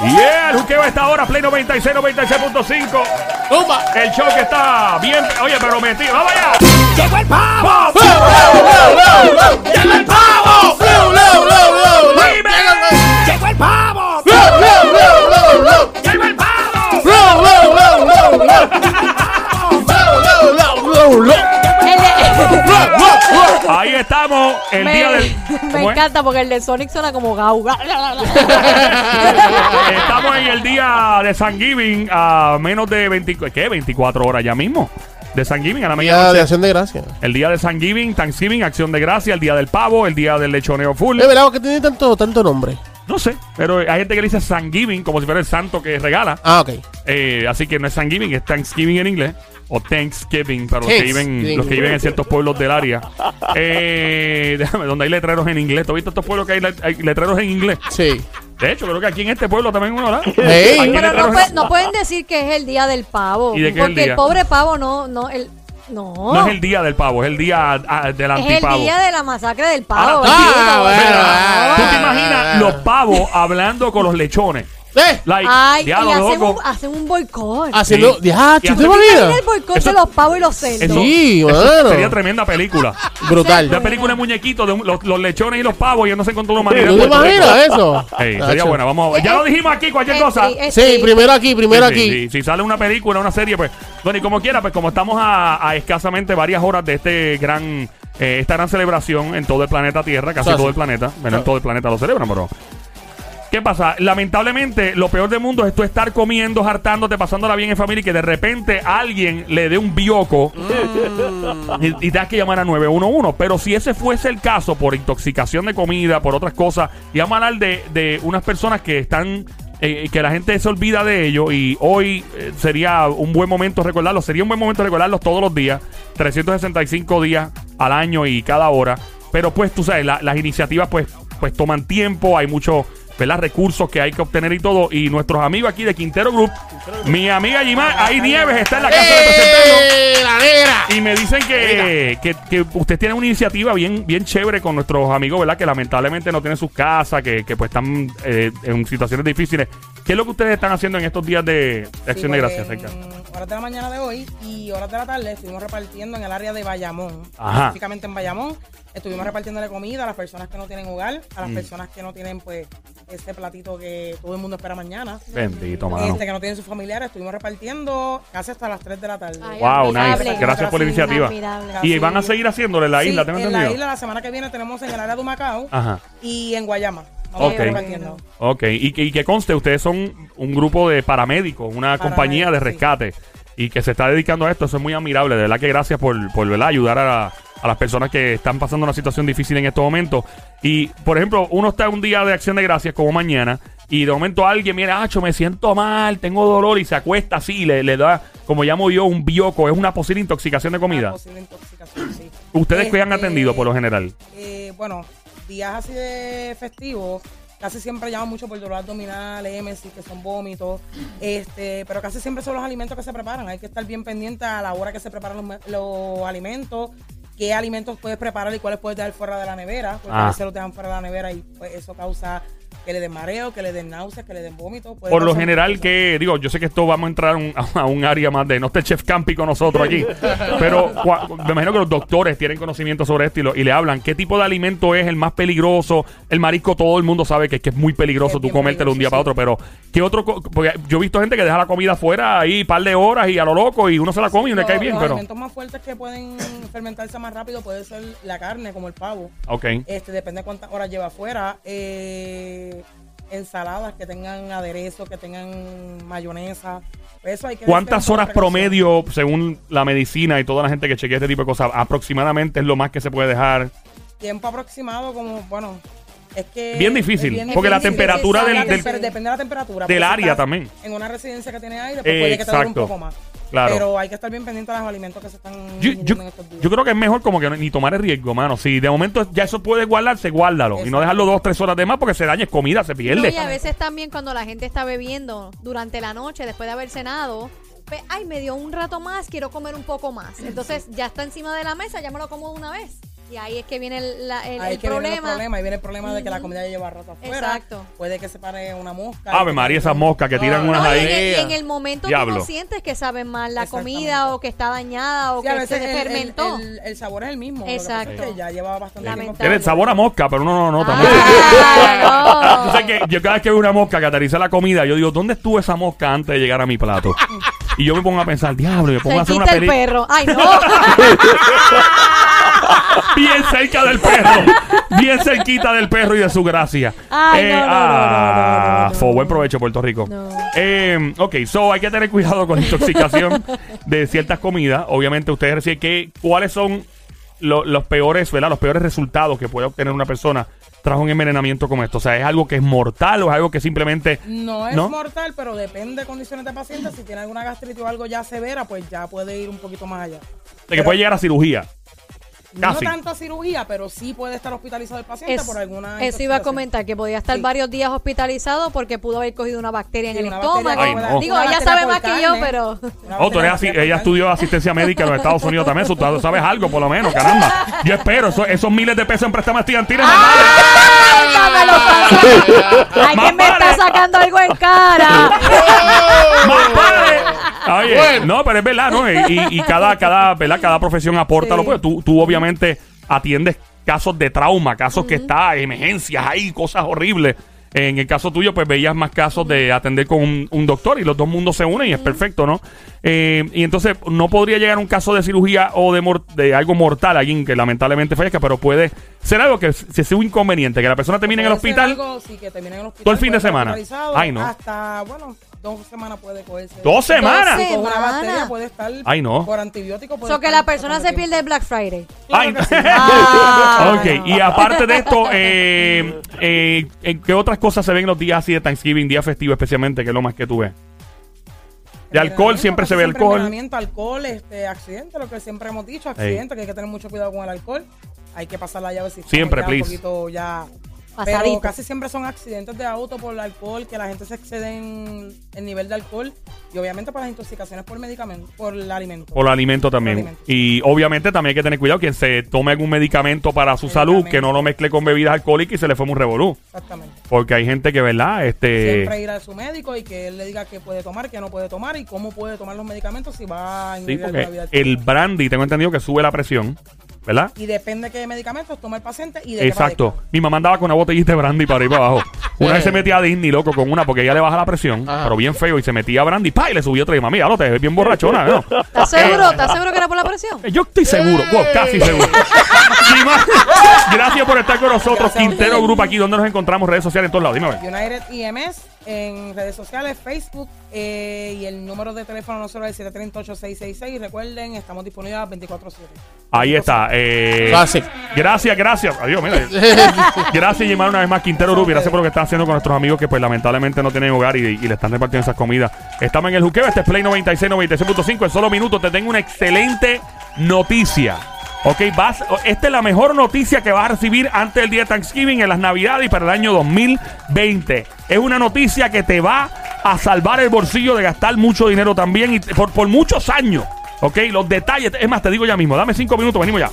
Yeah, el juqueo a esta hora, Play 96, 96.5. ¡Tumba! El show que está bien. Oye, pero metido. ¡Vamos allá! ¡Llegó el pavo! ¡Pavo! ¡Llegó el pavo! ¡Leo, leo, leo, el me, día del. me ¿Cómo es? encanta porque el de Sonic suena como gau. Estamos en el día de San Giving a menos de 20, ¿qué? 24 horas ya mismo. De San Giving a la Día de acción de gracias. El día de San Giving, Thanksgiving, Acción de Gracia, el día del pavo, el día del lechoneo full. Es verdad que tiene tanto, tanto nombre. No sé, pero hay gente que le dice San Giving como si fuera el santo que regala. Ah, ok. Eh, así que no es San Giving, es Thanksgiving en inglés. O Thanksgiving para los que, viven, los que viven en ciertos pueblos del área. Eh, déjame, donde hay letreros en inglés. ¿Tú has visto estos pueblos que hay, le- hay letreros en inglés? Sí. De hecho, creo que aquí en este pueblo también uno, ¿verdad? Hey. Aquí hay Pero letreros no, en- puede- no pueden decir que es el día del pavo. ¿Y de qué es el porque día? el pobre pavo no, no, el, no. No es el día del pavo, es el día ah, del Es el antipavo. día de la masacre del pavo. Ahora, bendito. bueno, Mira, ¿Tú te Ah. imaginas los pavos hablando con los lechones? ¡Eh! Like, Ay, y diablo, hacen loco. un, hacen un boicot. Haciendo. Sí. ¡Ya! Y ¿Tú te Imagina imaginas? el boicot Eso- de los pavos y los cerdos. Eso- Sí, eso mano. Sería tremenda película. Brutal. La película de muñequitos, de un- los, los lechones y los pavos, y no se encontró la ¿Tú humanidad. te Rico. imaginas eso? Ey, sería Nacho. buena, vamos. Ya lo dijimos aquí, cualquier Es cosa. tri- es Sí, triste. primero aquí, primero Sí, sí, aquí. sí. Si sale una película, una serie, pues. Bueno, y como quiera, pues como estamos a, a escasamente varias horas de este gran. eh, esta gran celebración en todo el planeta Tierra, casi Eso todo así. el planeta. Bueno, en todo el planeta lo celebran, pero. ¿Qué pasa? Lamentablemente, lo peor del mundo es tú estar comiendo, hartándote, pasándola bien en familia y que de repente alguien le dé un bioco Mm. y, y tengas que llamar a 911. Pero si ese fuese el caso por intoxicación de comida, por otras cosas, y vamos a hablar de, de unas personas que están. eh, que la gente se olvida de ello y hoy eh, sería un buen momento recordarlos. Sería un buen momento recordarlos todos los días, 365 días al año y cada hora. Pero pues tú sabes, la- las iniciativas pues, pues toman tiempo, hay muchos ¿verdad? recursos que hay que obtener y todo. Y nuestros amigos aquí de Quintero Group, mi amiga Gimar, ahí Nieves está en la casa de. ¡Eh! ¡La negra! Y me dicen que, que, que usted tiene una iniciativa bien, bien chévere con nuestros amigos, ¿verdad? Que lamentablemente no tienen sus casas, que, que pues están eh, en situaciones difíciles. ¿Qué es lo que ustedes están haciendo en estos días de, de Acción de pues, Gracias? En horas de la mañana de hoy y horas de la tarde estuvimos repartiendo en el área de Bayamón, Ajá. específicamente en Bayamón. Estuvimos repartiéndole comida a las personas que no tienen hogar, a Mm. las personas que no tienen pues ese platito que todo el mundo espera mañana. Bendito, mano. Este, que no tienen sus familiares, estuvimos repartiendo casi hasta las 3 de la tarde. Ay, Wow, admirable. nice. Gracias por la iniciativa. Admirable. Y van a seguir haciéndole en la Sí, isla, tengo en entendido. la isla la semana que viene tenemos en el área de Macao Ajá. y en Guayama. Vamos Ok. y que, y que conste, ustedes son un grupo de paramédicos, una Paramédicos, compañía de sí. rescate y que se está dedicando a esto. Eso es muy admirable. De verdad que gracias por, por ¿verdad? ayudar a, a las personas que están pasando una situación difícil en estos momentos. Y, por ejemplo, uno está un día de acción de gracias como mañana y de momento alguien, mira, Acho, me siento mal, tengo dolor y se acuesta así, le, le da, como llamo yo, un bioco. Es una posible intoxicación de Una comida. posible intoxicación, sí. ¿Ustedes que han Este, atendido por lo general? eh, bueno, días así de festivos, casi siempre llaman mucho por dolor abdominal, émesis, que son vómitos, este, pero casi siempre son los alimentos que se preparan. Hay que estar bien pendiente a la hora que se preparan los, los alimentos, qué alimentos puedes preparar y cuáles puedes dejar fuera de la nevera, porque Ah. a veces los dejan fuera de la nevera y pues, eso causa que le den mareo, que le den náuseas, que le den vómitos. Por lo general que, digo, yo sé que esto vamos a entrar a un, a un área más de, no está el Chef Campi con nosotros aquí, pero cua- me imagino que los doctores tienen conocimiento sobre esto y, lo- y le hablan, ¿qué tipo de alimento es el más peligroso? El marisco todo el mundo sabe que, que es muy peligroso Es tú comértelo un día para otro, pero ¿qué otro? Porque yo he visto gente que deja la comida afuera ahí un par de horas y a lo loco y uno se la come y le Los- cae bien, los pero... alimentos más fuertes que pueden fermentarse más rápido puede ser la carne, como el pavo. Ok. Este, depende de cuántas horas lleva afuera. Eh, ensaladas que tengan aderezo, que tengan mayonesa. Eso hay que ¿Cuántas horas promedio, según la medicina y toda la gente que chequea este tipo de cosas, aproximadamente es lo más que se puede dejar? Tiempo aproximado, como, bueno, es que. Bien difícil, bien porque la temperatura Sí, del- del- depende de la temperatura. del área también. En una residencia que tiene aire, pues puede que te dure un poco más. Claro. Pero hay que estar bien pendiente de los alimentos que se están Yo, yo- en estos días. yo creo que es mejor como que no- ni tomar el riesgo, mano. Si de momento ya eso puede guardarse, guárdalo. Y no dejarlo dos, tres horas de más porque se daña es comida, se No, pierde. y a veces también cuando la gente está bebiendo durante la noche, después de haber cenado, pues, ay, me dio un rato más, quiero comer un poco más. Entonces ya está encima de la mesa, ya me lo como de una vez. Y ahí es que viene el, la- el- Ahí el que viene el problema. problema. Ahí viene el problema de que la comida ya lleva rato afuera. Exacto. Puede que se pare una mosca. Ave María, esas moscas que tiran No, unas No, y ahí. en, el, y en el momento Diablo. no sientes que sabe mal la comida o que está dañada o Sí, a que veces se fermentó. el- el sabor es el mismo. que Exacto. que ya lleva bastante tiempo. Tiene el sabor a mosca, pero uno no nota Ah, no. Que yo cada vez que veo una mosca que aterriza la comida, yo digo, ¿dónde estuvo esa mosca antes de llegar a mi plato? Y yo me pongo a pensar, diablo, y me pongo a hacer una película perro. Ay, no. bien cerca del perro. Bien cerquita del perro y de su gracia. Ay, no, no, no, ah, no, no, no, fue no. buen provecho, Puerto Rico. No. Eh, ok, so hay que tener cuidado con la intoxicación de ciertas comidas. Obviamente, ustedes reciben que cuáles son lo- los peores, ¿verdad? Los peores resultados que puede obtener una persona tras un envenenamiento como esto. O sea, ¿es algo que es mortal o es algo que simplemente No es ¿No? mortal, pero depende de condiciones de paciente. Si tiene alguna gastritis o algo ya severa, pues ya puede ir un poquito más allá. de que puede llegar a cirugía? Casi. No tanto a cirugía, pero sí puede estar hospitalizado el paciente Es- por alguna eso iba a comentar que podía estar Sí. varios días hospitalizado porque pudo haber cogido una bacteria en el estómago. Ay, no. Digo, una ella sabe más que yo, pero Oh, tú eres ella estudió asistencia médica en los Estados Unidos también. Tú sabes algo, por lo menos, caramba. Yo espero, eso- esos miles de pesos en préstamos estudiantiles. ¡Ay, que me está sacando algo en cara. no, pero es verdad, ¿no? Y, y cada, cada, ¿verdad? cada profesión aporta lo que tú, tú obviamente atiendes casos de trauma, casos que está, emergencias ahí, cosas horribles. En el caso tuyo, pues veías más casos de atender con un, un doctor y los dos mundos se unen y es perfecto, ¿no? Eh, y entonces no podría llegar un caso de cirugía o de, mor- de algo mortal, alguien que lamentablemente fallezca, pero puede ser algo que se sea un inconveniente, que la persona termine en el hospital. algo, sí, que termine en el hospital, Todo el fin de semana. Ay, no. Hasta, bueno, dos semanas puede cogerse. ¡Dos semanas! Dos una semanas. bacteria puede estar Ay, no. por antibiótico. puede So que estar la persona se pierde el Black Friday. Ay. Ah. ok, y aparte de esto, eh, eh, ¿en ¿qué otras cosas se ven los días así de Thanksgiving, día festivo especialmente, que es lo más que tú ves? De alcohol siempre se ve alcohol. alcohol, este, accidente, lo que siempre hemos dicho, accidente, que hay que tener mucho cuidado con el alcohol. Hay que pasar la llave si Siempre, please. un poquito ya. Pasadito. Pero casi siempre son accidentes de auto por el alcohol, que la gente se excede en el nivel de alcohol y obviamente por las intoxicaciones por medicamento, por el alimento. Por el alimento también. Por alimento. Y obviamente también hay que tener cuidado quien se tome algún medicamento para su salud, que no lo mezcle con bebidas alcohólicas y se le fue un revolú. Exactamente. Porque hay gente que, ¿verdad? Este, Siempre ir a su médico y que él le diga qué puede tomar, qué no puede tomar y cómo puede tomar los medicamentos si va a sí, inhibir porque alguna vida el brandy, tengo entendido que sube la presión, ¿verdad? Y depende qué medicamentos toma el paciente y de qué Exacto. padezca. Mi mamá andaba con una botellita de brandy para ir para abajo. Una vez se metía a Disney, loco, con una porque ella le baja la presión, Ajá. pero bien feo, y se metía a brandy, pa, y le subió otra. Y mami, ya lo te ves bien borrachona, ¿no? ¿Estás seguro? ¿Estás seguro que era por la presión? Eh, Yo estoy seguro, wow, casi seguro. Mi ma- Gracias por estar con nosotros, Gracias a Quintero ustedes. Grupo, aquí donde nos encontramos, redes sociales en todos lados. Dime, a ver. United IMS en redes sociales, Facebook eh, y el número de teléfono nosotros es el 738-666. Recuerden, estamos disponibles a las 24-7. Ahí está. Eh, Fácil. gracias, gracias. Adiós, mira. Gracias, Yimar, una vez más, Quintero y Gracias por lo que están haciendo con nuestros amigos que, pues, lamentablemente no tienen hogar y, y le están repartiendo esas comidas. Estamos en el juqueo. Este es Play 96, 96.5. En solo minutos te tengo una excelente noticia. Ok, vas, esta es la mejor noticia que vas a recibir antes del día de Thanksgiving, en las Navidades y para el año 2020. Es una noticia que te va a salvar el bolsillo de gastar mucho dinero también y por, por muchos años. Ok, los detalles, es más, te digo ya mismo, dame cinco minutos, venimos ya.